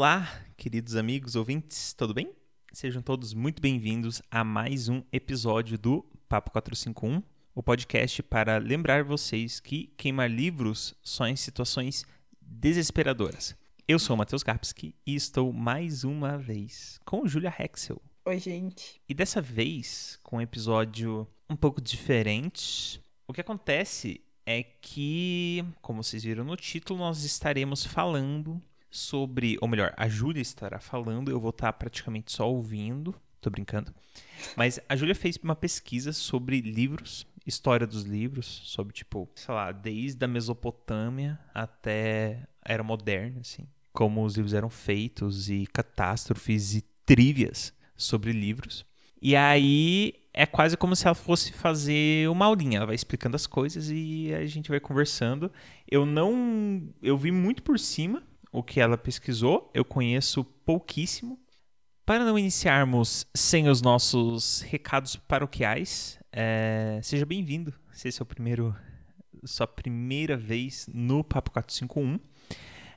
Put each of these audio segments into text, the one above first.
Olá, queridos amigos ouvintes, tudo bem? Sejam todos muito bem-vindos a mais um episódio do Papo 451, o podcast para lembrar vocês que queimar livros só em situações desesperadoras. Eu sou o Matheus Karpski e estou mais uma vez com Julia Hexel. Oi, gente. E dessa vez com um episódio um pouco diferente. O que acontece é que, como vocês viram no título, nós estaremos falando sobre, ou melhor, a Júlia estará falando, eu vou estar praticamente só ouvindo, tô brincando. Mas a Júlia fez uma pesquisa sobre livros, história dos livros, sobre tipo, sei lá, desde a Mesopotâmia até a era moderna, assim, como os livros eram feitos e catástrofes e trivias sobre livros. E aí é quase como se ela fosse fazer uma aulinha. Ela vai explicando as coisas e a gente vai conversando. Eu não. Eu vi muito por cima o que ela pesquisou, eu conheço pouquíssimo. Para não iniciarmos sem os nossos recados paroquiais, é, seja bem-vindo. Se esse é o primeiro, sua primeira vez no Papo 451.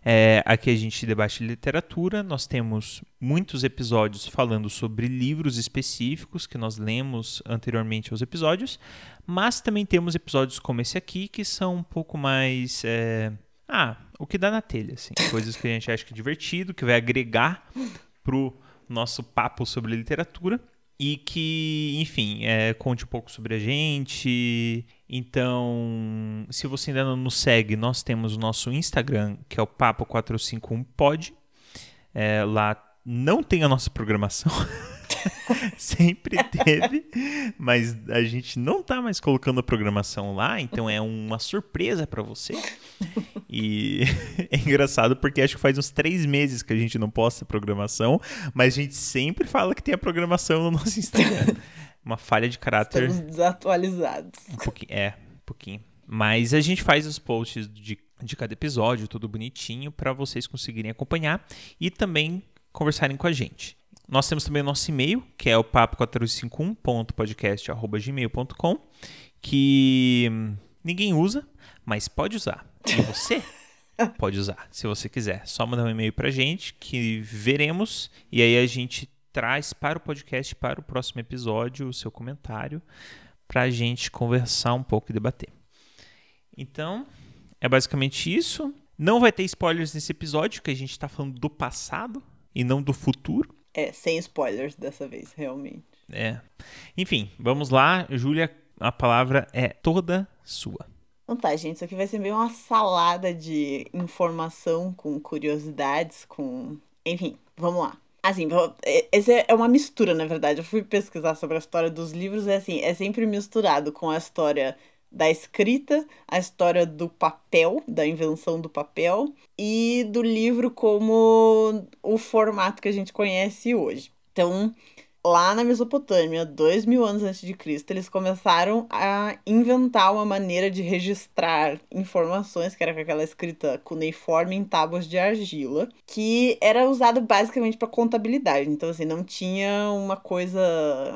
É, aqui a gente debate literatura, nós temos muitos episódios falando sobre livros específicos que nós lemos anteriormente aos episódios, mas também temos episódios como esse aqui que são um pouco mais. É... Ah, o que dá na telha, assim, coisas que a gente acha que é divertido, que vai agregar pro nosso papo sobre literatura e que, enfim, é, conte um pouco sobre a gente. Então, se você ainda não nos segue, nós temos o nosso Instagram, que é o Papo451pod. É, lá não tem a nossa programação. Sempre teve, mas a gente não tá mais colocando a programação lá, então é uma surpresa para você. E é engraçado porque acho que faz uns três meses que a gente não posta programação, mas a gente sempre fala que tem a programação no nosso Instagram. Uma falha de caráter. Estamos desatualizados. Um pouquinho, é, um pouquinho. Mas a gente faz os posts de, de cada episódio, tudo bonitinho, para vocês conseguirem acompanhar e também conversarem com a gente. Nós temos também o nosso e-mail, que é o papo451.podcast.gmail.com, que ninguém usa, mas pode usar. E você pode usar, se você quiser. Só mandar um e-mail pra gente, que veremos, e aí a gente traz para o podcast, para o próximo episódio, o seu comentário, pra gente conversar um pouco e debater. Então, é basicamente isso. Não vai ter spoilers nesse episódio, que a gente tá falando do passado e não do futuro. É, sem spoilers dessa vez, realmente. É. Enfim, vamos lá. Júlia, a palavra é toda sua. Então tá, gente, isso aqui vai ser meio uma salada de informação com curiosidades, com. Enfim, vamos lá. Assim, esse é uma mistura, na verdade. Eu fui pesquisar sobre a história dos livros, é assim, é sempre misturado com a história da escrita, a história do papel, da invenção do papel e do livro como o formato que a gente conhece hoje. Então, lá na Mesopotâmia, dois mil anos antes de Cristo, eles começaram a inventar uma maneira de registrar informações, que era com aquela escrita cuneiforme em tábuas de argila, que era usado basicamente para contabilidade. Então, assim, não tinha uma coisa,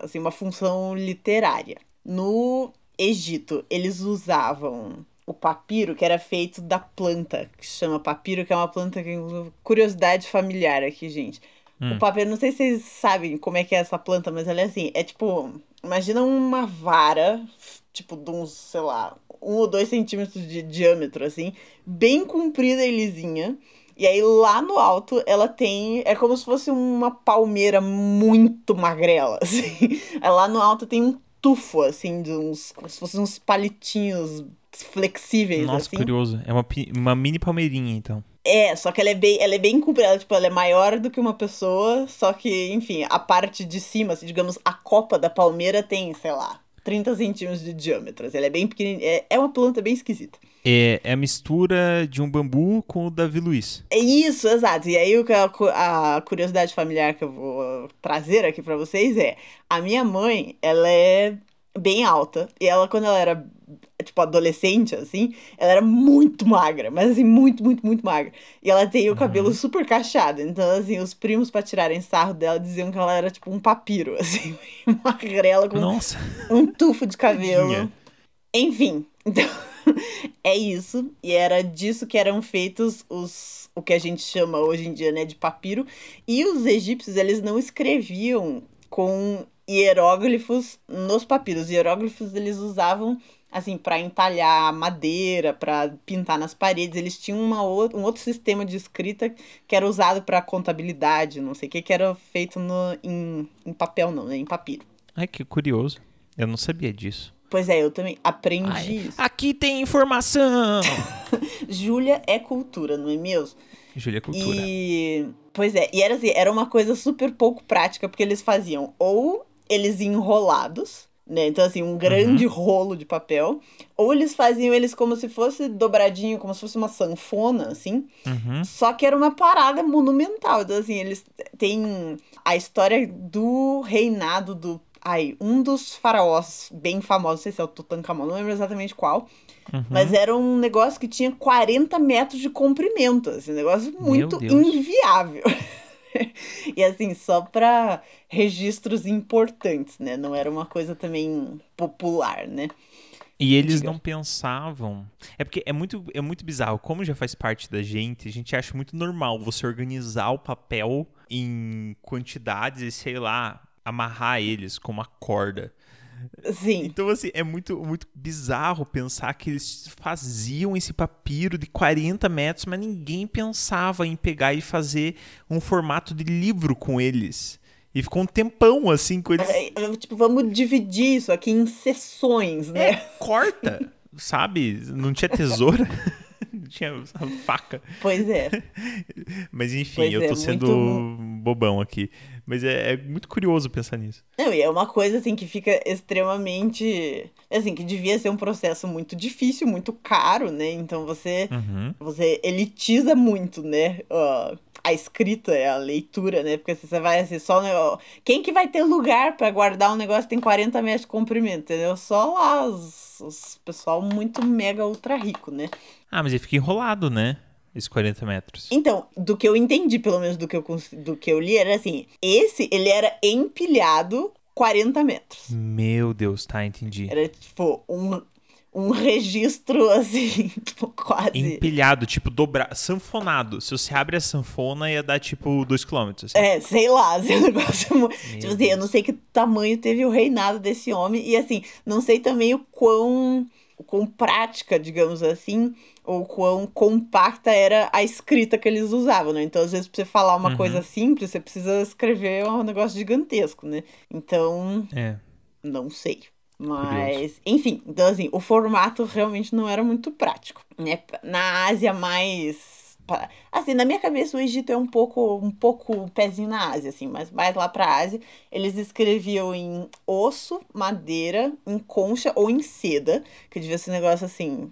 assim, uma função literária. No Egito, eles usavam o papiro, que era feito da planta, que chama papiro, que é uma planta que curiosidade familiar aqui, gente. Hum. O papiro, não sei se vocês sabem como é que é essa planta, mas ela é assim, é tipo, imagina uma vara, tipo, de uns, sei lá, um ou dois centímetros de diâmetro, assim, bem comprida e lisinha. E aí lá no alto ela tem. É como se fosse uma palmeira muito magrela. Assim. Aí lá no alto tem um tufo, assim, de uns. Como se fossem uns palitinhos flexíveis. Nossa, assim. curioso. É uma, uma mini palmeirinha, então. É, só que ela é bem, ela é bem comprida, tipo, ela é maior do que uma pessoa, só que, enfim, a parte de cima, assim, digamos, a copa da palmeira tem, sei lá, 30 centímetros de diâmetro. Ela é bem pequenininha, é, é uma planta bem esquisita. É, é a mistura de um bambu com o Davi Luiz. É isso, exato. E aí a, a curiosidade familiar que eu vou trazer aqui para vocês é, a minha mãe, ela é bem alta, e ela, quando ela era tipo, adolescente, assim, ela era muito magra, mas assim, muito, muito, muito magra. E ela tem o uhum. cabelo super cacheado. Então, assim, os primos, pra tirarem sarro dela, diziam que ela era tipo um papiro, assim, magrela com Nossa. um tufo de cabelo. Enfim, então. é isso. E era disso que eram feitos os o que a gente chama hoje em dia, né, de papiro. E os egípcios, eles não escreviam com hieróglifos nos papiros. Os hieróglifos eles usavam assim para entalhar madeira, para pintar nas paredes. Eles tinham uma um outro sistema de escrita que era usado para contabilidade, não sei o que, que era feito no, em, em papel, não, né, em papiro. Ai, que curioso. Eu não sabia disso. Pois é, eu também aprendi Ai, isso. Aqui tem informação! Júlia é cultura, não é mesmo? Júlia é cultura. E. Pois é, e era assim, era uma coisa super pouco prática, porque eles faziam ou eles enrolados, né? Então, assim, um grande uhum. rolo de papel. Ou eles faziam eles como se fosse dobradinho, como se fosse uma sanfona, assim. Uhum. Só que era uma parada monumental. Então, assim, eles têm a história do reinado do Ai, um dos faraós bem famosos, não sei se é o Tutankhamon, não lembro exatamente qual. Uhum. Mas era um negócio que tinha 40 metros de comprimento. Assim, um negócio muito inviável. e assim, só para registros importantes, né? Não era uma coisa também popular, né? E eles não pensavam. É porque é muito, é muito bizarro. Como já faz parte da gente, a gente acha muito normal você organizar o papel em quantidades e, sei lá, amarrar eles com uma corda. Sim. Então, assim, é muito, muito bizarro pensar que eles faziam esse papiro de 40 metros, mas ninguém pensava em pegar e fazer um formato de livro com eles. E ficou um tempão, assim, com eles. É, é tipo, vamos dividir isso aqui em sessões, né? É, corta, sabe? Não tinha tesoura. Tinha faca. Pois é. Mas enfim, pois eu tô é, sendo muito... bobão aqui. Mas é, é, muito curioso pensar nisso. Não, e é uma coisa assim que fica extremamente. Assim, que devia ser um processo muito difícil, muito caro, né? Então você, uhum. você elitiza muito, né? Uh, a escrita, a leitura, né? Porque você vai assim, só. Quem que vai ter lugar para guardar um negócio que tem 40 metros de comprimento, entendeu? Só lá os, os pessoal muito mega ultra rico, né? Ah, mas ele fica enrolado, né? esses 40 metros? Então, do que eu entendi, pelo menos do que eu, do que eu li, era assim: esse ele era empilhado 40 metros. Meu Deus, tá, entendi. Era tipo um, um registro assim, tipo, quase. Empilhado, tipo, dobrado, sanfonado. Se você abre a sanfona, ia dar tipo 2 km. Assim. É, sei lá, assim, um negócio. tipo assim, eu não sei que tamanho teve o reinado desse homem. E assim, não sei também o quão, o quão prática, digamos assim, ou quão compacta era a escrita que eles usavam, né? Então, às vezes, pra você falar uma uhum. coisa simples, você precisa escrever um negócio gigantesco, né? Então, é. não sei. Mas, enfim, então assim, o formato realmente não era muito prático, né? Na Ásia mais assim, na minha cabeça o Egito é um pouco um pouco pezinho na Ásia, assim, mas mais lá pra Ásia, eles escreviam em osso, madeira, em concha ou em seda, que devia ser um negócio assim,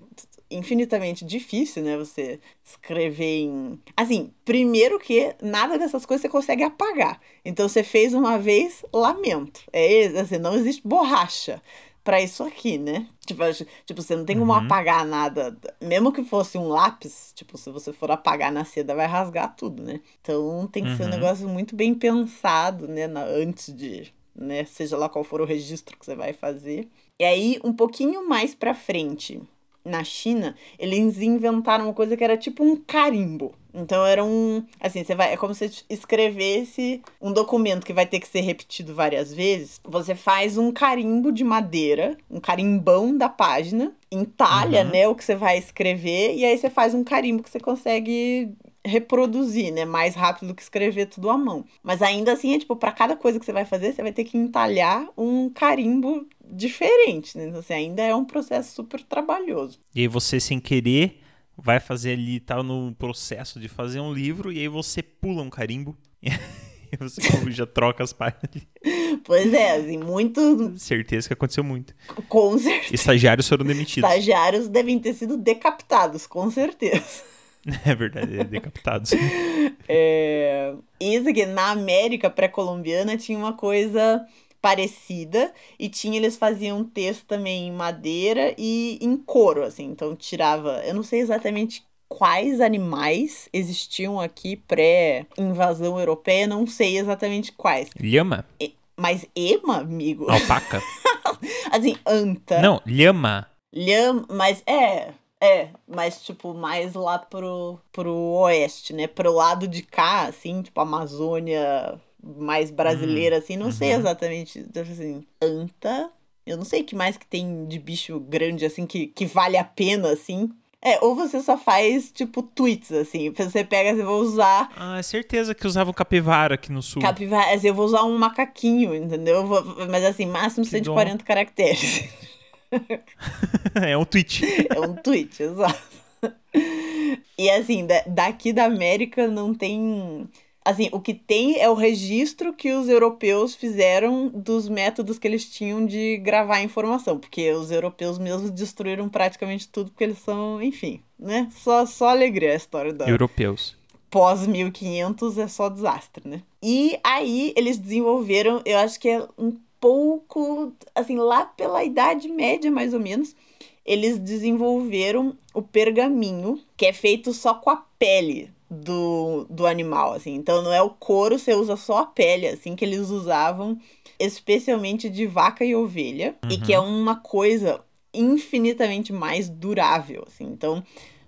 infinitamente difícil, né? Você escrever em. Assim, primeiro que nada dessas coisas você consegue apagar. Então você fez uma vez, lamento. É assim, não existe borracha para isso aqui, né? Tipo, tipo, você não tem como uhum. apagar nada. Mesmo que fosse um lápis, tipo, se você for apagar na seda, vai rasgar tudo, né? Então tem que uhum. ser um uhum. negócio muito bem pensado, né? Na, antes de. Né, seja lá qual for o registro que você vai fazer. E aí, um pouquinho mais pra frente, na China, eles inventaram uma coisa que era tipo um carimbo. Então era um. Assim, você vai. É como se escrevesse um documento que vai ter que ser repetido várias vezes. Você faz um carimbo de madeira, um carimbão da página, entalha, uhum. né, o que você vai escrever, e aí você faz um carimbo que você consegue reproduzir, né? Mais rápido do que escrever tudo à mão. Mas ainda assim, é tipo, para cada coisa que você vai fazer, você vai ter que entalhar um carimbo diferente, né? Então, assim, ainda é um processo super trabalhoso. E aí você, sem querer, vai fazer ali, tá no processo de fazer um livro, e aí você pula um carimbo. E você já troca as páginas. Pois é, assim, muito. Certeza que aconteceu muito. Com certeza. Estagiários foram demitidos. Estagiários devem ter sido decapitados, com certeza. É verdade, é decapitados. é... Isso aqui, na América pré-colombiana tinha uma coisa parecida e tinha eles faziam texto também em madeira e em couro, assim. Então tirava, eu não sei exatamente quais animais existiam aqui pré-invasão europeia, não sei exatamente quais. Lhama? mas ema, amigo? Alpaca? assim, anta. Não, lhama. Lhama, mas é, é, mas tipo, mais lá pro, pro oeste, né? Pro lado de cá, assim, tipo, Amazônia mais brasileira, hum, assim, não uhum. sei exatamente, tipo assim, anta. Eu não sei o que mais que tem de bicho grande, assim, que, que vale a pena, assim. É, ou você só faz, tipo, tweets, assim. Você pega, você vai usar. Ah, é certeza que usava o capivara aqui no sul. Capivara, assim, eu vou usar um macaquinho, entendeu? Vou, mas assim, máximo que 140 dom. caracteres. é um tweet. É um tweet, exato. E assim, daqui da América não tem assim, o que tem é o registro que os europeus fizeram dos métodos que eles tinham de gravar informação, porque os europeus mesmos destruíram praticamente tudo, porque eles são, enfim, né? Só, só alegria a história da. Europeus. Pós 1500 é só desastre, né? E aí eles desenvolveram, eu acho que é um pouco, assim, lá pela Idade Média mais ou menos, eles desenvolveram o pergaminho, que é feito só com a pele do, do animal, assim. Então não é o couro, você usa só a pele, assim, que eles usavam, especialmente de vaca e ovelha, uhum. e que é uhum. uma coisa infinitamente mais durável, assim. Então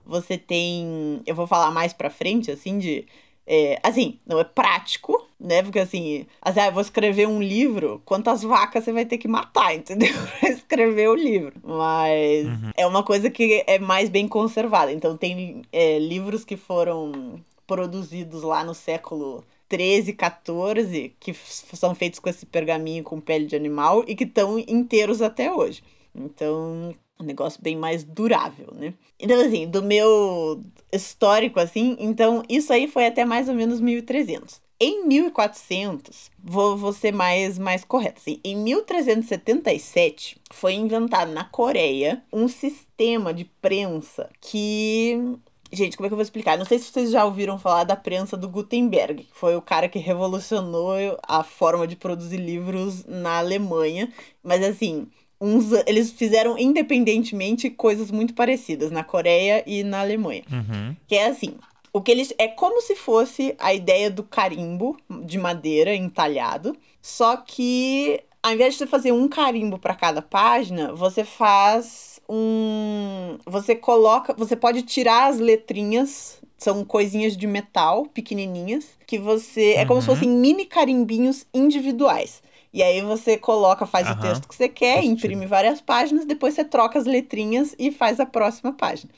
você tem, eu vou falar mais pra frente, assim, de é, assim, não é prático, né? Porque assim, assim, ah, vou escrever um livro, quantas vacas você vai ter que matar, entendeu? pra escrever o livro. Mas uhum. é uma coisa que é mais bem conservada. Então tem é, livros que foram produzidos lá no século 13, 14, que são feitos com esse pergaminho com pele de animal e que estão inteiros até hoje. Então, um negócio bem mais durável, né? Então, assim, do meu histórico, assim, então isso aí foi até mais ou menos 1300. Em 1400, vou, vou ser mais, mais correto, assim, em 1377 foi inventado na Coreia um sistema de prensa que Gente, como é que eu vou explicar? Não sei se vocês já ouviram falar da prensa do Gutenberg, que foi o cara que revolucionou a forma de produzir livros na Alemanha. Mas assim, uns, eles fizeram independentemente coisas muito parecidas na Coreia e na Alemanha. Uhum. Que é assim, o que eles é como se fosse a ideia do carimbo de madeira entalhado, só que ao invés de você fazer um carimbo para cada página, você faz um, você coloca, você pode tirar as letrinhas são coisinhas de metal pequenininhas que você uhum. é como se uhum. fossem mini carimbinhos individuais. E aí você coloca, faz uhum. o texto que você quer, imprime várias páginas, depois você troca as letrinhas e faz a próxima página.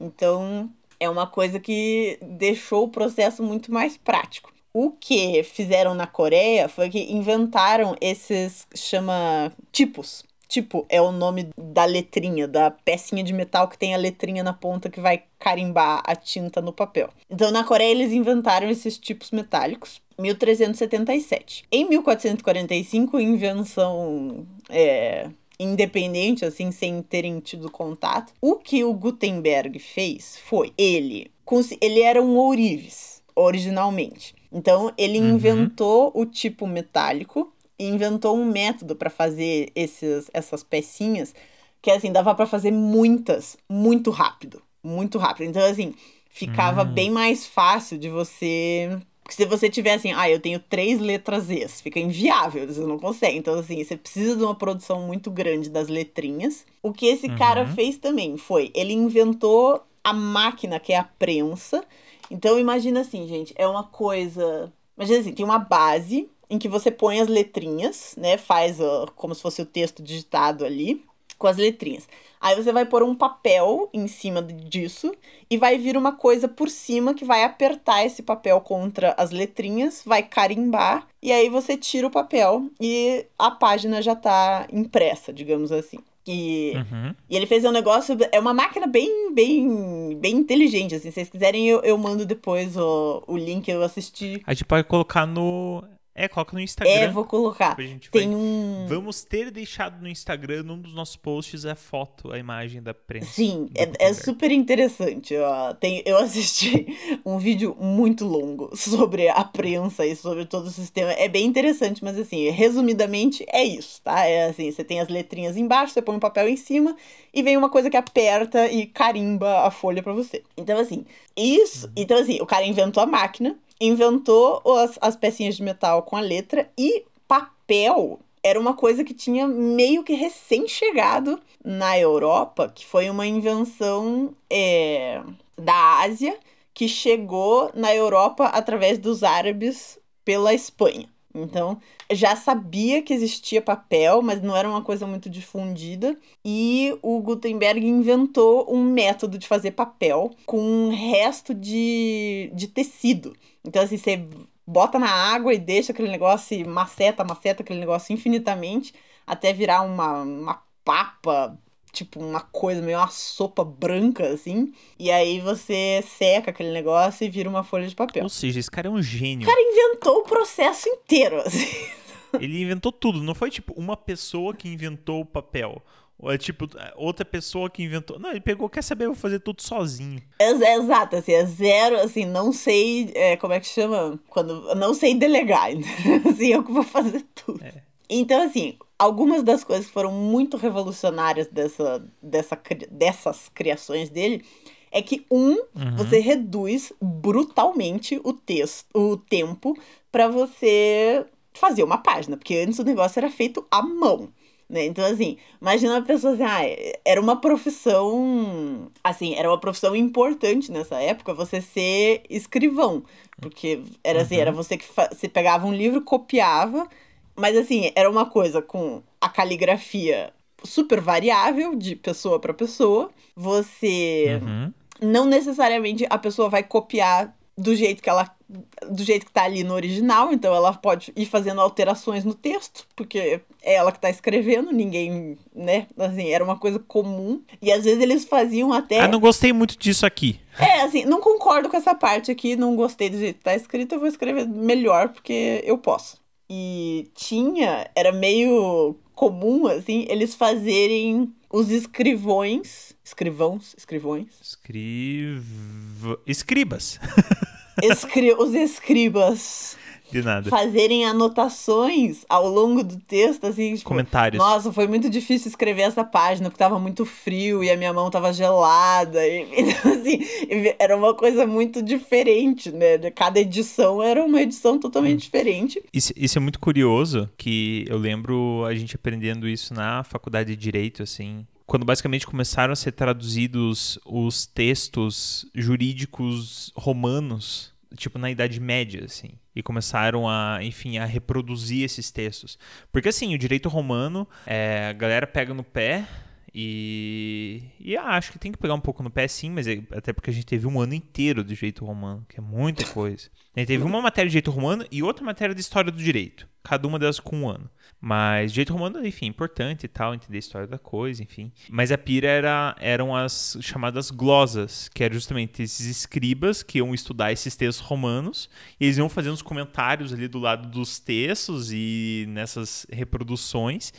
Então, é uma coisa que deixou o processo muito mais prático. O que fizeram na Coreia foi que inventaram esses chama tipos. Tipo, é o nome da letrinha, da pecinha de metal que tem a letrinha na ponta que vai carimbar a tinta no papel. Então, na Coreia, eles inventaram esses tipos metálicos. 1377. Em 1445, invenção é, independente, assim, sem terem tido contato, o que o Gutenberg fez foi ele. Ele era um ourives, originalmente. Então, ele uhum. inventou o tipo metálico e inventou um método para fazer esses, essas pecinhas que, assim, dava para fazer muitas, muito rápido. Muito rápido. Então, assim, ficava uhum. bem mais fácil de você porque se você tiver assim, ah, eu tenho três letras E, fica inviável, você não consegue. Então, assim, você precisa de uma produção muito grande das letrinhas. O que esse uhum. cara fez também foi, ele inventou a máquina que é a prensa. Então, imagina assim, gente, é uma coisa. Imagina assim, tem uma base em que você põe as letrinhas, né? Faz uh, como se fosse o texto digitado ali, com as letrinhas. Aí você vai pôr um papel em cima disso e vai vir uma coisa por cima que vai apertar esse papel contra as letrinhas, vai carimbar e aí você tira o papel e a página já tá impressa, digamos assim. E, uhum. e ele fez um negócio. É uma máquina bem, bem, bem inteligente. Assim, se vocês quiserem, eu, eu mando depois o, o link. Eu assisti. A gente pode colocar no. É, coloca no Instagram. É, vou colocar. Tem vai... um. Vamos ter deixado no Instagram, num dos nossos posts, a foto, a imagem da prensa. Sim, é, é, super interessante. Ó. Tem, eu assisti um vídeo muito longo sobre a prensa e sobre todo o sistema. É bem interessante, mas assim, resumidamente é isso, tá? É assim, você tem as letrinhas embaixo, você põe um papel em cima e vem uma coisa que aperta e carimba a folha para você. Então, assim, isso. Uhum. Então, assim, o cara inventou a máquina inventou as, as pecinhas de metal com a letra e papel era uma coisa que tinha meio que recém-chegado na Europa, que foi uma invenção é, da Ásia que chegou na Europa através dos árabes pela Espanha. Então, já sabia que existia papel, mas não era uma coisa muito difundida. E o Gutenberg inventou um método de fazer papel com um resto de, de tecido. Então, assim, você bota na água e deixa aquele negócio, maceta, maceta aquele negócio infinitamente, até virar uma, uma papa tipo uma coisa meio uma sopa branca assim, e aí você seca aquele negócio e vira uma folha de papel. Ou seja, esse cara é um gênio. O cara inventou o processo inteiro, assim. Ele inventou tudo, não foi tipo uma pessoa que inventou o papel. Ou é tipo outra pessoa que inventou. Não, ele pegou, quer saber, eu vou fazer tudo sozinho. É, é exato, assim, é zero, assim, não sei, é, como é que chama? Quando, não sei delegar, assim, eu que vou fazer tudo. É. Então, assim, algumas das coisas que foram muito revolucionárias dessa, dessa, dessas criações dele é que um, uhum. você reduz brutalmente o texto, o tempo para você fazer uma página, porque antes o negócio era feito à mão. Né? Então, assim, imagina uma pessoa assim, ah, era uma profissão, assim, era uma profissão importante nessa época você ser escrivão, porque era assim, uhum. era você que você pegava um livro, copiava mas assim, era uma coisa com a caligrafia super variável de pessoa para pessoa. Você uhum. não necessariamente a pessoa vai copiar do jeito que ela do jeito que tá ali no original, então ela pode ir fazendo alterações no texto, porque é ela que tá escrevendo, ninguém, né? Assim, era uma coisa comum. E às vezes eles faziam até Ah, não gostei muito disso aqui. É, assim, não concordo com essa parte aqui, não gostei do jeito que tá escrito, eu vou escrever melhor porque eu posso. E tinha, era meio comum, assim, eles fazerem os escrivões. Escrivãos? Escrivões? Escriv... Escribas. Escri... os escribas de nada. Fazerem anotações ao longo do texto, assim, tipo, Comentários. Nossa, foi muito difícil escrever essa página, porque tava muito frio e a minha mão tava gelada. E, então, assim, era uma coisa muito diferente, né? Cada edição era uma edição totalmente hum. diferente. Isso, isso é muito curioso, que eu lembro a gente aprendendo isso na faculdade de Direito, assim, quando basicamente começaram a ser traduzidos os textos jurídicos romanos tipo, na Idade Média, assim. E começaram a, enfim, a reproduzir esses textos. Porque, assim, o direito romano, é, a galera pega no pé e, e acho que tem que pegar um pouco no pé sim, mas é, até porque a gente teve um ano inteiro de direito romano, que é muita coisa. A gente teve uma matéria de direito romano e outra matéria de história do direito, cada uma delas com um ano. Mas direito romano, enfim, importante e tal, entender a história da coisa, enfim. Mas a pira era, eram as chamadas glosas, que eram justamente esses escribas que iam estudar esses textos romanos, e eles iam fazendo os comentários ali do lado dos textos e nessas reproduções.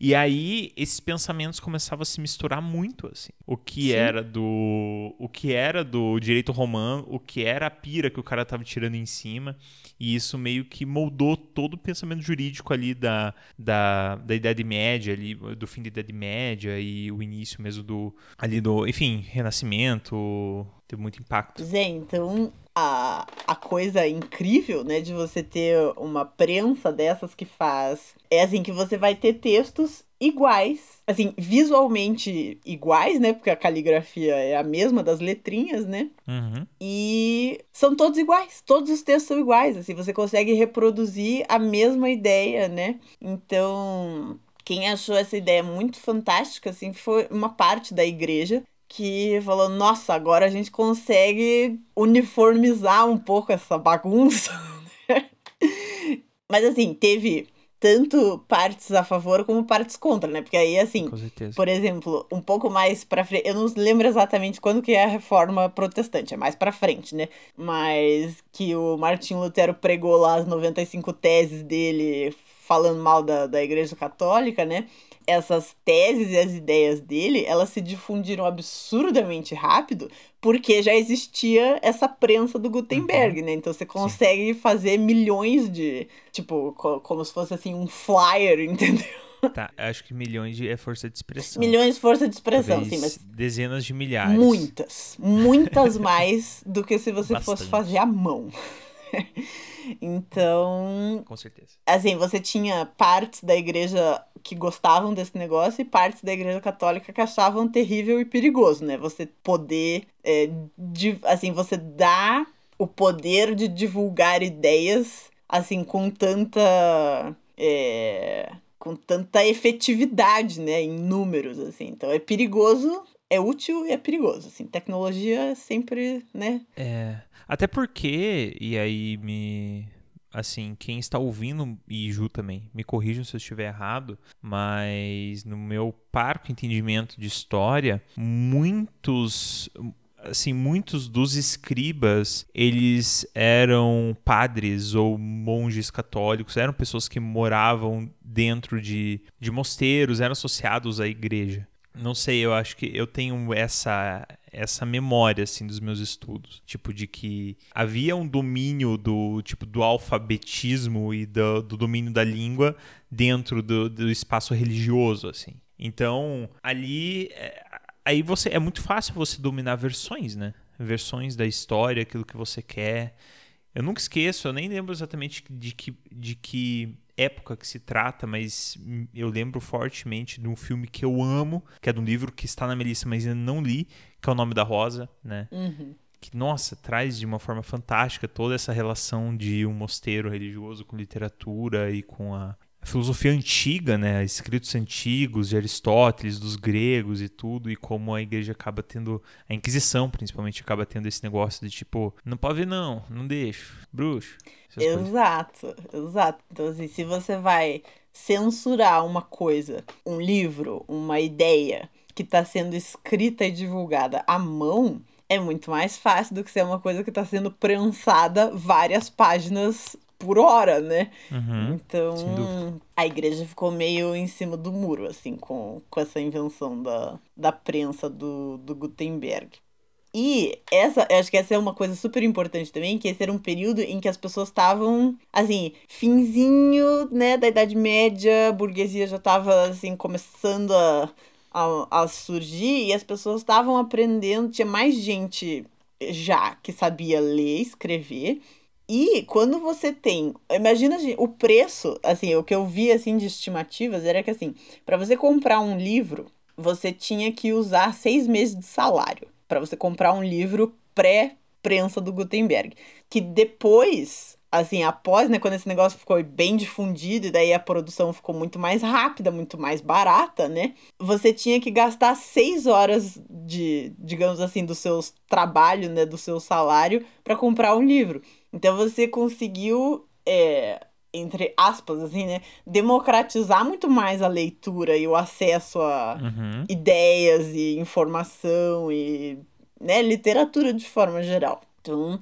E aí esses pensamentos começavam a se misturar muito assim. O que Sim. era do o que era do direito romano, o que era a pira que o cara tava tirando em cima, e isso meio que moldou todo o pensamento jurídico ali da, da, da Idade Média, ali do fim da Idade Média e o início mesmo do ali do, enfim, Renascimento, teve muito impacto. Zé, então a, a coisa incrível, né, de você ter uma prensa dessas que faz. É assim que você vai ter textos iguais, assim, visualmente iguais, né? Porque a caligrafia é a mesma das letrinhas, né? Uhum. E são todos iguais, todos os textos são iguais, assim, você consegue reproduzir a mesma ideia, né? Então, quem achou essa ideia muito fantástica, assim, foi uma parte da igreja que falou: nossa, agora a gente consegue uniformizar um pouco essa bagunça. Mas assim, teve tanto partes a favor como partes contra, né? Porque aí, assim, por exemplo, um pouco mais pra frente, eu não lembro exatamente quando que é a reforma protestante, é mais pra frente, né? Mas que o Martin Lutero pregou lá as 95 teses dele falando mal da, da Igreja Católica, né? Essas teses e as ideias dele, elas se difundiram absurdamente rápido, porque já existia essa prensa do Gutenberg, uhum. né? Então você consegue Sim. fazer milhões de, tipo, co como se fosse assim um flyer, entendeu? Tá, acho que milhões de é força de expressão. Milhões de força de expressão, sim, mas. Dezenas de milhares. Muitas. Muitas mais do que se você Bastante. fosse fazer à mão. então. Com certeza. Assim, você tinha partes da igreja que gostavam desse negócio e partes da igreja católica que achavam terrível e perigoso, né? Você poder. É, de, assim, você dá o poder de divulgar ideias, assim, com tanta. É, com tanta efetividade, né, em números, assim. Então é perigoso, é útil e é perigoso, assim. Tecnologia sempre, né? É, até porque, e aí me assim, quem está ouvindo e Ju também, me corrijam se eu estiver errado, mas no meu parco entendimento de história, muitos assim, muitos dos escribas, eles eram padres ou monges católicos, eram pessoas que moravam dentro de, de mosteiros, eram associados à igreja. Não sei, eu acho que eu tenho essa essa memória assim dos meus estudos, tipo de que havia um domínio do tipo do alfabetismo e do, do domínio da língua dentro do, do espaço religioso assim. Então ali é, aí você é muito fácil você dominar versões, né? Versões da história, aquilo que você quer. Eu nunca esqueço, eu nem lembro exatamente de que, de que época que se trata, mas eu lembro fortemente de um filme que eu amo, que é de um livro que está na minha lista, mas ainda não li, que é O Nome da Rosa, né? Uhum. Que, nossa, traz de uma forma fantástica toda essa relação de um mosteiro religioso com literatura e com a a filosofia antiga, né, escritos antigos de Aristóteles, dos gregos e tudo, e como a igreja acaba tendo, a Inquisição principalmente acaba tendo esse negócio de tipo, não pode ver não, não deixo, bruxo. Exato, coisas. exato. Então assim, se você vai censurar uma coisa, um livro, uma ideia que está sendo escrita e divulgada à mão, é muito mais fácil do que ser uma coisa que está sendo prensada várias páginas por hora, né? Uhum, então, a igreja ficou meio em cima do muro, assim, com, com essa invenção da, da prensa do, do Gutenberg. E essa, eu acho que essa é uma coisa super importante também, que esse era um período em que as pessoas estavam, assim, finzinho, né, da Idade Média, a burguesia já estava, assim, começando a, a, a surgir e as pessoas estavam aprendendo, tinha mais gente já que sabia ler, escrever, e quando você tem, imagina o preço, assim, o que eu vi assim de estimativas era que assim, para você comprar um livro, você tinha que usar seis meses de salário para você comprar um livro pré-prensa do Gutenberg, que depois assim, após, né, quando esse negócio ficou bem difundido e daí a produção ficou muito mais rápida, muito mais barata, né? Você tinha que gastar seis horas de, digamos assim, do seu trabalho, né, do seu salário para comprar um livro. Então você conseguiu, é, entre aspas, assim, né, democratizar muito mais a leitura e o acesso a uhum. ideias e informação e, né, literatura de forma geral. Então,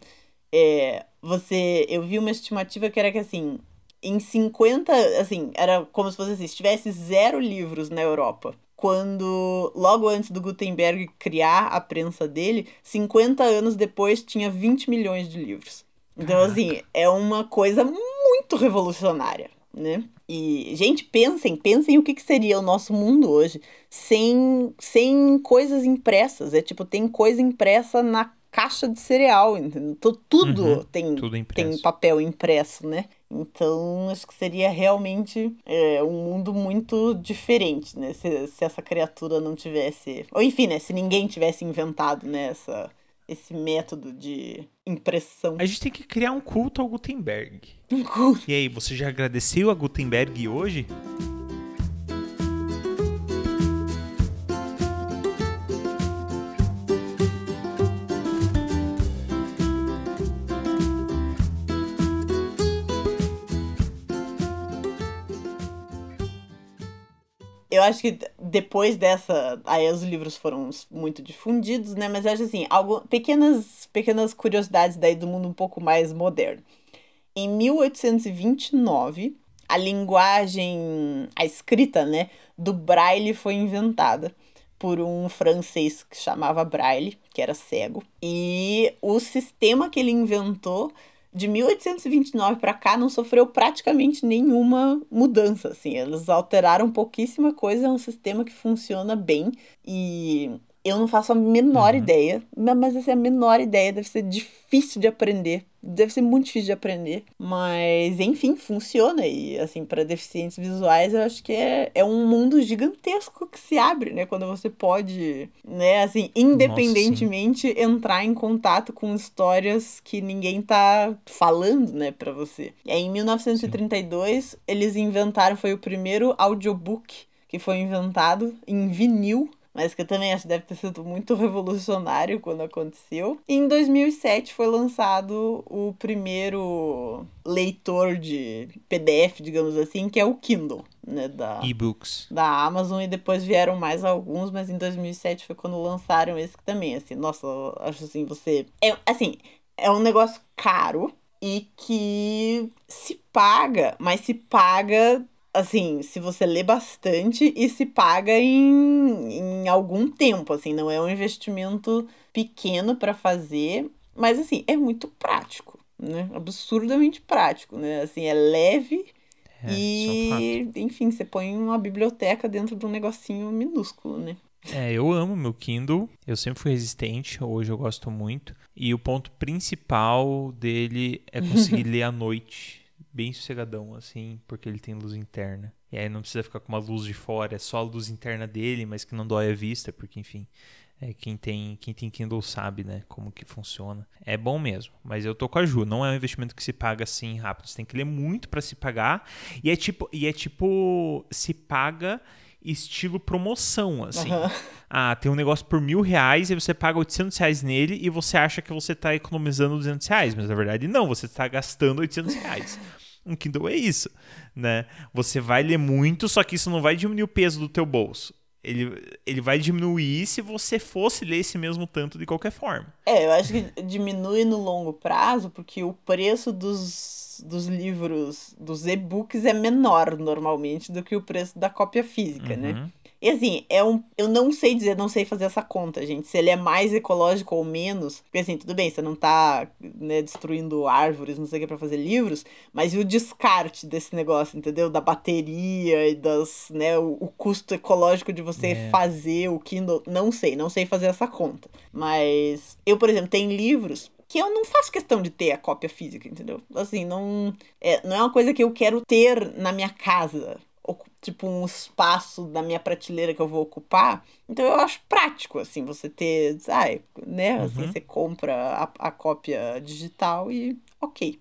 é, você, eu vi uma estimativa que era que assim, em 50, assim, era como se fosse assim, se tivesse zero livros na Europa quando, logo antes do Gutenberg criar a prensa dele, 50 anos depois tinha 20 milhões de livros. Então, assim, é uma coisa muito revolucionária, né? E, gente, pensem, pensem o que, que seria o nosso mundo hoje sem, sem coisas impressas. É tipo, tem coisa impressa na caixa de cereal, entendeu? Tudo, uhum, tem, tudo tem papel impresso, né? Então, acho que seria realmente é, um mundo muito diferente, né? Se, se essa criatura não tivesse. Ou enfim, né? Se ninguém tivesse inventado né, essa, esse método de impressão. A gente tem que criar um culto ao Gutenberg. Um culto. E aí, você já agradeceu a Gutenberg hoje? Acho que depois dessa. Aí os livros foram muito difundidos, né? Mas acho assim, algo, pequenas, pequenas curiosidades daí do mundo um pouco mais moderno. Em 1829, a linguagem, a escrita, né, do braille foi inventada por um francês que chamava Braille, que era cego. E o sistema que ele inventou de 1829 para cá não sofreu praticamente nenhuma mudança, assim. Eles alteraram pouquíssima coisa, é um sistema que funciona bem e Eu não faço a menor uhum. ideia, mas essa é a menor ideia, deve ser difícil de aprender deve ser muito difícil de aprender, mas enfim, funciona. E assim, para deficientes visuais, eu acho que é, é um mundo gigantesco que se abre, né? Quando você pode, né, assim, independentemente Nossa, entrar em contato com histórias que ninguém tá falando, né, para você. E aí, em 1932, sim. eles inventaram, foi o primeiro audiobook que foi inventado em vinil mas que eu também acho que deve ter sido muito revolucionário quando aconteceu. E em 2007 foi lançado o primeiro leitor de PDF, digamos assim, que é o Kindle. Né, da, e-books da Amazon e depois vieram mais alguns, mas em 2007 foi quando lançaram esse também, assim, nossa, acho assim, você é assim, é um negócio caro e que se paga, mas se paga assim, se você lê bastante e se paga em, em algum tempo, assim, não é um investimento pequeno para fazer, mas assim, é muito prático, né? Absurdamente prático, né? Assim, é leve é, e, é enfim, você põe uma biblioteca dentro de um negocinho minúsculo, né? É, eu amo meu Kindle, eu sempre fui resistente, hoje eu gosto muito. E o ponto principal dele é conseguir ler à noite bem sossegadão, assim, porque ele tem luz interna. E aí não precisa ficar com uma luz de fora, é só a luz interna dele, mas que não dói a vista, porque enfim, é, quem tem quem tem Kindle sabe, né, como que funciona. É bom mesmo, mas eu tô com a Ju, não é um investimento que se paga assim rápido, você tem que ler muito para se pagar, e é tipo, e é tipo se paga estilo promoção, assim. Uhum. Ah, tem um negócio por mil reais e você paga 800 reais nele e você acha que você está economizando 200 reais, mas na verdade não, você está gastando 800 reais um Kindle é isso, né? Você vai ler muito, só que isso não vai diminuir o peso do teu bolso. Ele, ele vai diminuir se você fosse ler esse mesmo tanto de qualquer forma. É, eu acho que diminui no longo prazo, porque o preço dos, dos livros, dos e-books é menor normalmente do que o preço da cópia física, né? uhum. né? E assim, é um. Eu não sei dizer, não sei fazer essa conta, gente. Se ele é mais ecológico ou menos. Porque assim, tudo bem, você não tá né, destruindo árvores, não sei o que, pra fazer livros, mas e o descarte desse negócio, entendeu? Da bateria e das. né, o, o custo ecológico de você é. fazer o Kindle. Não sei, não sei fazer essa conta. Mas eu, por exemplo, tenho livros que eu não faço questão de ter a cópia física, entendeu? Assim, não é, não é uma coisa que eu quero ter na minha casa, tipo um espaço da minha prateleira que eu vou ocupar. Então eu acho prático, assim, você ter, ai, né, assim, uhum. você compra a, a cópia digital e ok.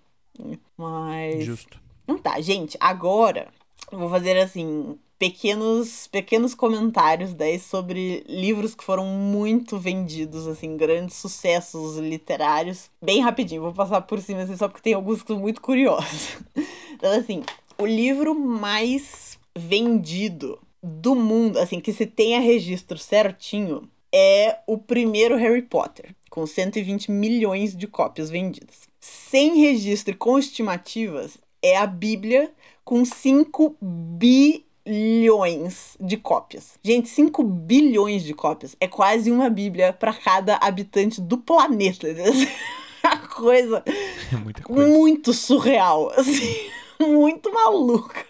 Mas. Justo. Não tá, gente, agora eu vou fazer assim. Pequenos, pequenos comentários daí sobre livros que foram muito vendidos, assim, grandes sucessos literários. Bem rapidinho, vou passar por cima, assim, só porque tem alguns que são muito curiosos. Então, assim, o livro mais vendido do mundo, assim, que se tenha registro certinho, é o primeiro Harry Potter, com 120 milhões de cópias vendidas. Sem registro e com estimativas, é a Bíblia com 5 bilhões de cópias. Gente, 5 bilhões de cópias é quase uma Bíblia para cada habitante do planeta. coisa, é coisa muito surreal, assim, muito maluca.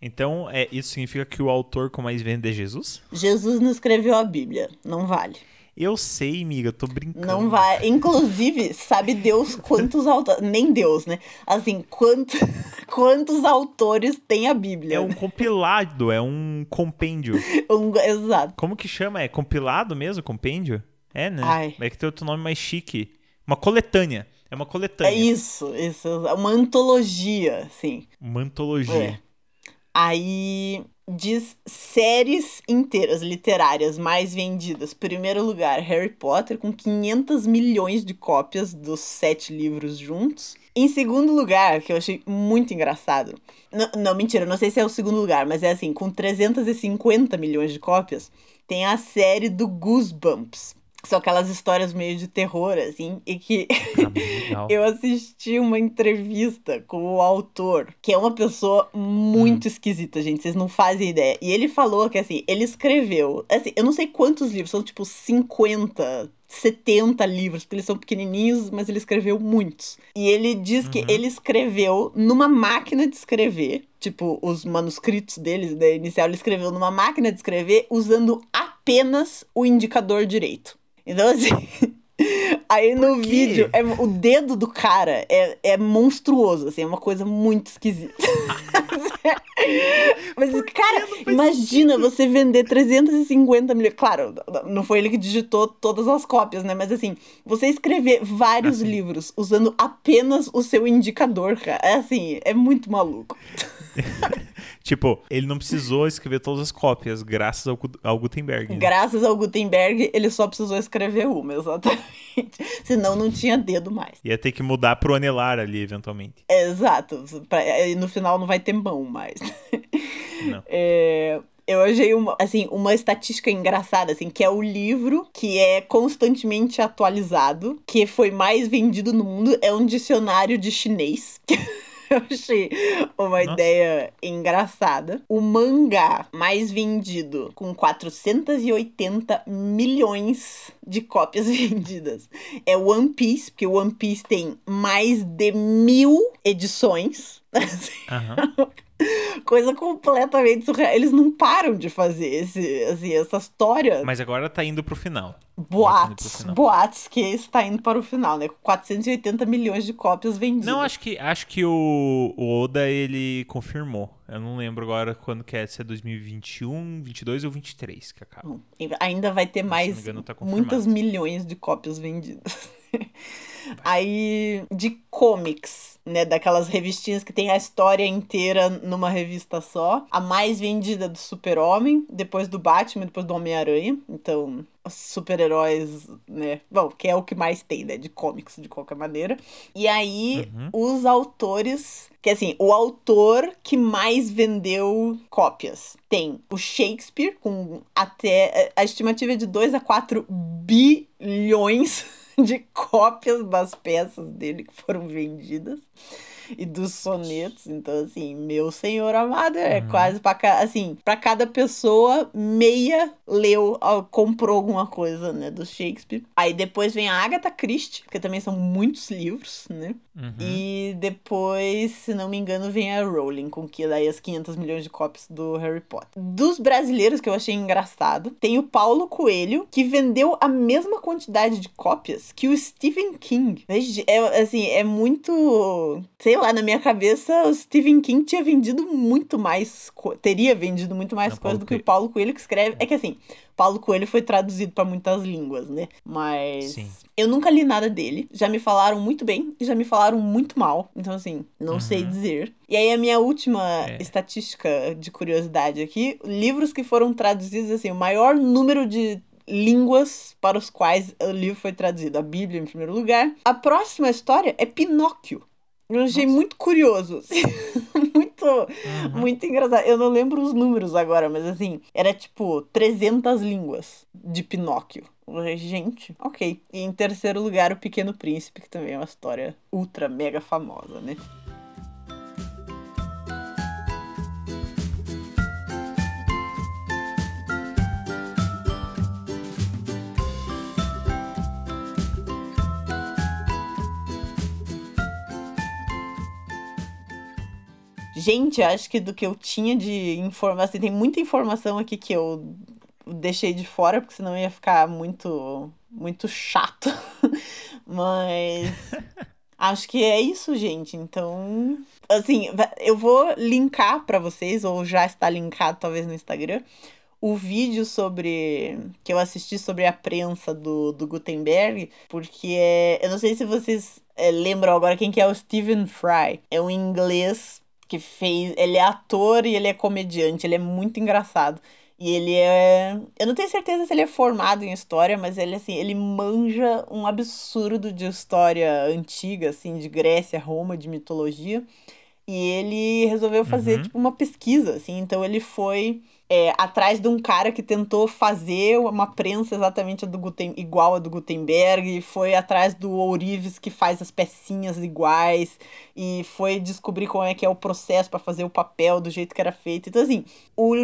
Então, é, isso significa que o autor com mais vende é Jesus? Jesus não escreveu a Bíblia. Não vale. Eu sei, amiga, tô brincando. Não vai. Inclusive, sabe Deus quantos autores. Nem Deus, né? Assim, quantos, quantos autores tem a Bíblia? É um compilado, é um compêndio. Um, exato. Como que chama? É compilado mesmo? Compêndio? É, né? Ai. É que tem outro nome mais chique. Uma coletânea. É uma coletânea. É isso, isso. Uma antologia, sim. Uma antologia. É. Aí diz séries inteiras literárias mais vendidas. Primeiro lugar, Harry Potter, com 500 milhões de cópias dos sete livros juntos. Em segundo lugar, que eu achei muito engraçado. Não, não, mentira, não sei se é o segundo lugar, mas é assim, com 350 milhões de cópias, tem a série do Goosebumps são aquelas histórias meio de terror, assim, e que ah, eu assisti uma entrevista com o autor, que é uma pessoa muito hum. esquisita, gente, vocês não fazem ideia. E ele falou que, assim, ele escreveu, assim, eu não sei quantos livros, são tipo 50, 70 livros, porque eles são pequenininhos, mas ele escreveu muitos. E ele diz uhum. que ele escreveu numa máquina de escrever, tipo, os manuscritos deles, da inicial, ele escreveu numa máquina de escrever usando apenas o indicador direito. Então, assim. Aí no vídeo, é, o dedo do cara é, é monstruoso, assim, é uma coisa muito esquisita. Mas, cara, imagina sentido. você vender 350 milhões. Claro, não foi ele que digitou todas as cópias, né? Mas assim, você escrever vários assim. livros usando apenas o seu indicador, cara. É assim, é muito maluco. tipo, ele não precisou escrever todas as cópias, graças ao, ao Gutenberg. Né? Graças ao Gutenberg, ele só precisou escrever uma, exatamente. Senão não tinha dedo mais. Ia ter que mudar pro anelar ali, eventualmente. Exato. Pra, no final não vai ter mão mais. Não. É, eu achei uma, assim, uma estatística engraçada, assim, que é o livro que é constantemente atualizado, que foi mais vendido no mundo, é um dicionário de chinês. eu achei uma Nossa. ideia engraçada. O mangá mais vendido, com 480 milhões de cópias vendidas, é One Piece, porque One Piece tem mais de mil edições. Uhum. Coisa completamente surreal. Eles não param de fazer esse, assim, essa história. Mas agora tá indo pro final. Boatos, final. boatos que está indo para o final, né? 480 milhões de cópias vendidas. Não, acho que, acho que o, o Oda, ele confirmou. Eu não lembro agora quando que é, se é 2021, 22 ou 23 que acaba. ainda vai ter mais engano, tá muitas milhões de cópias vendidas. Aí, de comics, né? Daquelas revistinhas que tem a história inteira numa revista só. A mais vendida do Super-Homem, depois do Batman, depois do Homem-Aranha. Então, super-heróis, né? Bom, que é o que mais tem, né? De comics, de qualquer maneira. E aí, uhum. os autores. Que assim, o autor que mais vendeu cópias tem o Shakespeare, com até. A estimativa é de 2 a 4 bilhões de cópias das peças dele que foram vendidas e dos sonetos. Então, assim, meu senhor amado, é uhum. quase para assim, para cada pessoa, meia leu, comprou alguma coisa, né, do Shakespeare. Aí depois vem a Agatha Christie, porque também são muitos livros, né? Uhum. E depois, se não me engano, vem a Rowling, com que daí as 500 milhões de cópias do Harry Potter. Dos brasileiros, que eu achei engraçado, tem o Paulo Coelho, que vendeu a mesma quantidade de cópias que o Stephen King. É, assim, é muito. Sei lá, na minha cabeça, o Stephen King tinha vendido muito mais. Teria vendido muito mais coisas do que o Paulo Coelho que escreve. É que assim, Paulo Coelho foi traduzido para muitas línguas, né? Mas Sim. eu nunca li nada dele. Já me falaram muito bem e já me falaram muito mal. Então, assim, não uhum. sei dizer. E aí, a minha última é. estatística de curiosidade aqui: livros que foram traduzidos, assim, o maior número de línguas para os quais o livro foi traduzido. A Bíblia, em primeiro lugar. A próxima história é Pinóquio. Eu achei Nossa. muito curioso. muito, uhum. muito engraçado. Eu não lembro os números agora, mas assim, era tipo 300 línguas de Pinóquio. Gente, ok. E em terceiro lugar, O Pequeno Príncipe, que também é uma história ultra mega famosa, né? Gente, acho que do que eu tinha de informação, tem muita informação aqui que eu deixei de fora, porque senão ia ficar muito, muito chato. Mas acho que é isso, gente. Então, assim, eu vou linkar para vocês, ou já está linkado talvez no Instagram, o vídeo sobre. que eu assisti sobre a prensa do, do Gutenberg, porque é, eu não sei se vocês é, lembram agora quem que é o Stephen Fry. É um inglês que fez. Ele é ator e ele é comediante, ele é muito engraçado. E ele é. Eu não tenho certeza se ele é formado em história, mas ele, assim, ele manja um absurdo de história antiga, assim, de Grécia, Roma, de mitologia. E ele resolveu fazer, uhum. tipo, uma pesquisa, assim. Então ele foi é, atrás de um cara que tentou fazer uma prensa exatamente a do Guten, igual a do Gutenberg, foi atrás do Ourives que faz as pecinhas iguais, e foi descobrir como é que é o processo para fazer o papel do jeito que era feito. Então, assim, o,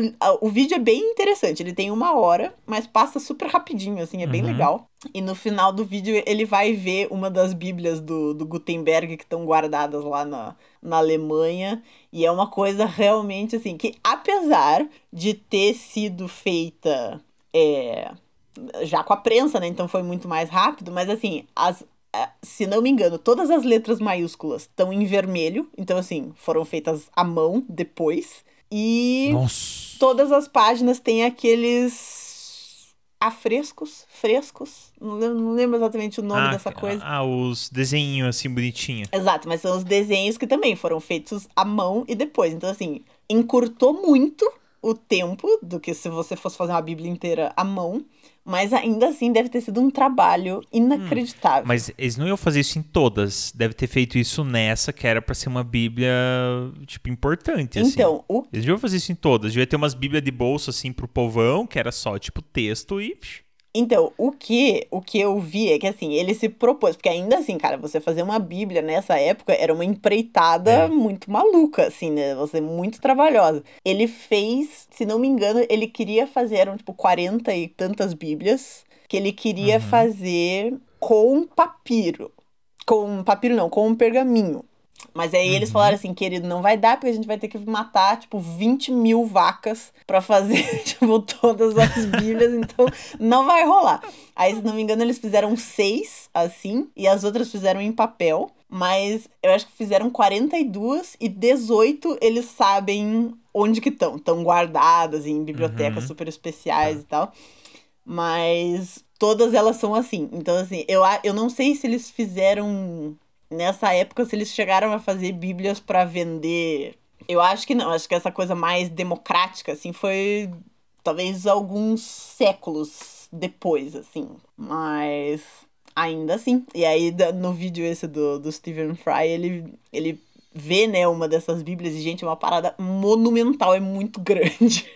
o vídeo é bem interessante, ele tem uma hora, mas passa super rapidinho, assim, é bem uhum. legal. E no final do vídeo ele vai ver uma das bíblias do, do Gutenberg que estão guardadas lá na, na Alemanha. E é uma coisa realmente assim, que apesar de ter sido feita é, já com a prensa, né? Então foi muito mais rápido, mas assim, as, é, se não me engano, todas as letras maiúsculas estão em vermelho, então assim, foram feitas à mão depois. E Nossa. todas as páginas têm aqueles afrescos, frescos, não lembro, não lembro exatamente o nome ah, dessa coisa. Ah, os desenhinhos assim bonitinhos. Exato, mas são os desenhos que também foram feitos à mão e depois. Então, assim, encurtou muito o tempo do que se você fosse fazer uma Bíblia inteira à mão. Mas ainda assim deve ter sido um trabalho inacreditável. Hum, mas eles não iam fazer isso em todas. Deve ter feito isso nessa, que era para ser uma Bíblia, tipo, importante, assim. Então, o... Eles deviam fazer isso em todas. Devia ter umas Bíblias de bolso, assim, pro povão, que era só, tipo, texto e... Então, o que, o que eu vi é que assim, ele se propôs, porque ainda assim, cara, você fazer uma Bíblia nessa época era uma empreitada é. muito maluca, assim, né? Você muito trabalhosa. Ele fez, se não me engano, ele queria fazer, eram tipo 40 e tantas Bíblias, que ele queria uhum. fazer com papiro. Com papiro não, com um pergaminho. Mas aí uhum. eles falaram assim, querido, não vai dar, porque a gente vai ter que matar, tipo, 20 mil vacas para fazer, tipo, todas as bíblias, então não vai rolar. Aí, se não me engano, eles fizeram seis, assim, e as outras fizeram em papel. Mas eu acho que fizeram 42 e 18 eles sabem onde que estão. Estão guardadas em bibliotecas uhum. super especiais tá. e tal. Mas todas elas são assim. Então, assim, eu, eu não sei se eles fizeram nessa época, se eles chegaram a fazer bíblias para vender. Eu acho que não, acho que essa coisa mais democrática, assim, foi talvez alguns séculos depois, assim. Mas ainda assim. E aí, no vídeo esse do, do Stephen Fry, ele, ele vê, né, uma dessas bíblias e, gente, é uma parada monumental, é muito grande.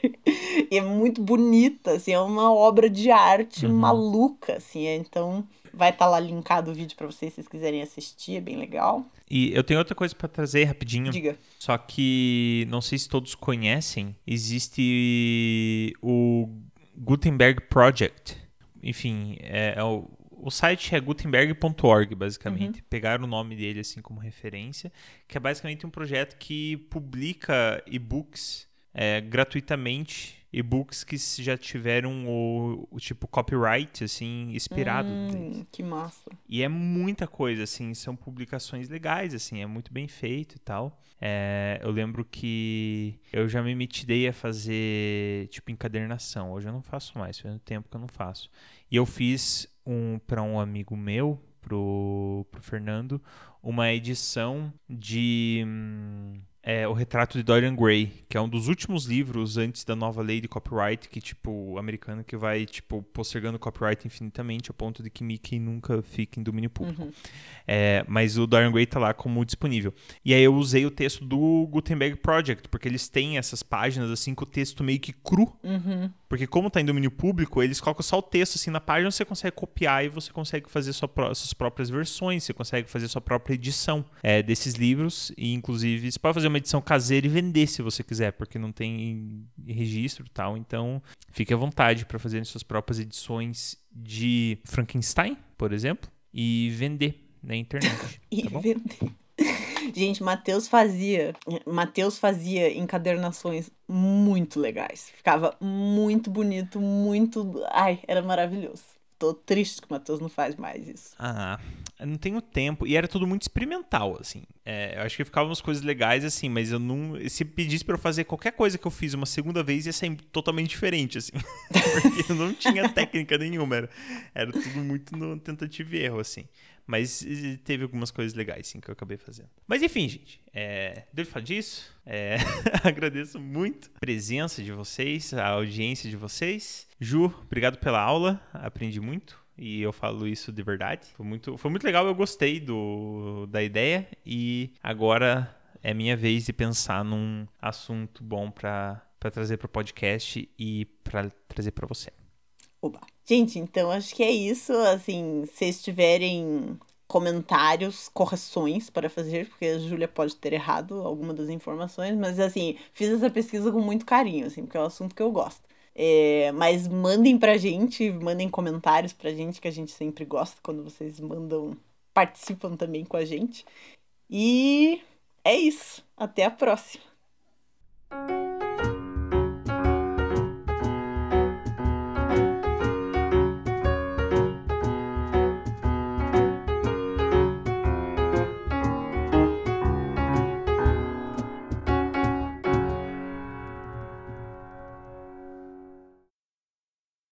e é muito bonita, assim, é uma obra de arte uhum. maluca, assim. É, então, Vai estar tá lá linkado o vídeo para vocês, se vocês quiserem assistir, é bem legal. E eu tenho outra coisa para trazer rapidinho. Diga. Só que não sei se todos conhecem, existe o Gutenberg Project. Enfim, é, é o, o site é gutenberg.org, basicamente. Uhum. Pegaram o nome dele assim como referência, que é basicamente um projeto que publica e-books é, gratuitamente e-books que já tiveram o, o, tipo copyright assim inspirado hum, que massa. E é muita coisa assim são publicações legais assim é muito bem feito e tal. É, eu lembro que eu já me metidei a fazer tipo encadernação. Hoje eu não faço mais faz um tempo que eu não faço. E eu fiz um para um amigo meu pro, pro Fernando uma edição de hum, é O Retrato de Dorian Gray, que é um dos últimos livros antes da nova lei de copyright, que, tipo, americana, que vai, tipo, postergando o copyright infinitamente, a ponto de que Mickey nunca fique em domínio público. Uhum. É, mas o Dorian Gray tá lá como disponível. E aí eu usei o texto do Gutenberg Project, porque eles têm essas páginas, assim, com o texto meio que cru. Uhum. Porque como tá em domínio público, eles colocam só o texto, assim, na página, você consegue copiar e você consegue fazer sua, suas próprias versões, você consegue fazer sua própria edição é, desses livros, e inclusive você pode fazer uma edição caseira e vender se você quiser, porque não tem registro e tal. Então, fique à vontade para fazer suas próprias edições de Frankenstein, por exemplo, e vender na internet. e tá vender. Gente, Matheus fazia, Matheus fazia encadernações muito legais. Ficava muito bonito, muito, ai, era maravilhoso. Tô triste que o Matheus não faz mais isso. Ah, eu não tenho tempo. E era tudo muito experimental, assim. É, eu acho que ficavam umas coisas legais, assim, mas eu não. Se pedisse pra eu fazer qualquer coisa que eu fiz uma segunda vez, ia ser totalmente diferente, assim. Porque eu não tinha técnica nenhuma. Era, era tudo muito no tentativa e erro, assim. Mas teve algumas coisas legais, sim, que eu acabei fazendo. Mas enfim, gente, é, de falar disso. É, agradeço muito a presença de vocês, a audiência de vocês. Ju, obrigado pela aula, aprendi muito. E eu falo isso de verdade. Foi muito, foi muito legal, eu gostei do, da ideia. E agora é minha vez de pensar num assunto bom para trazer para o podcast e para trazer para você. Oba. Gente, então acho que é isso. Assim, se vocês tiverem comentários, correções para fazer, porque a Júlia pode ter errado alguma das informações, mas assim, fiz essa pesquisa com muito carinho, assim, porque é um assunto que eu gosto. É, mas mandem pra gente, mandem comentários pra gente, que a gente sempre gosta quando vocês mandam, participam também com a gente. E é isso. Até a próxima.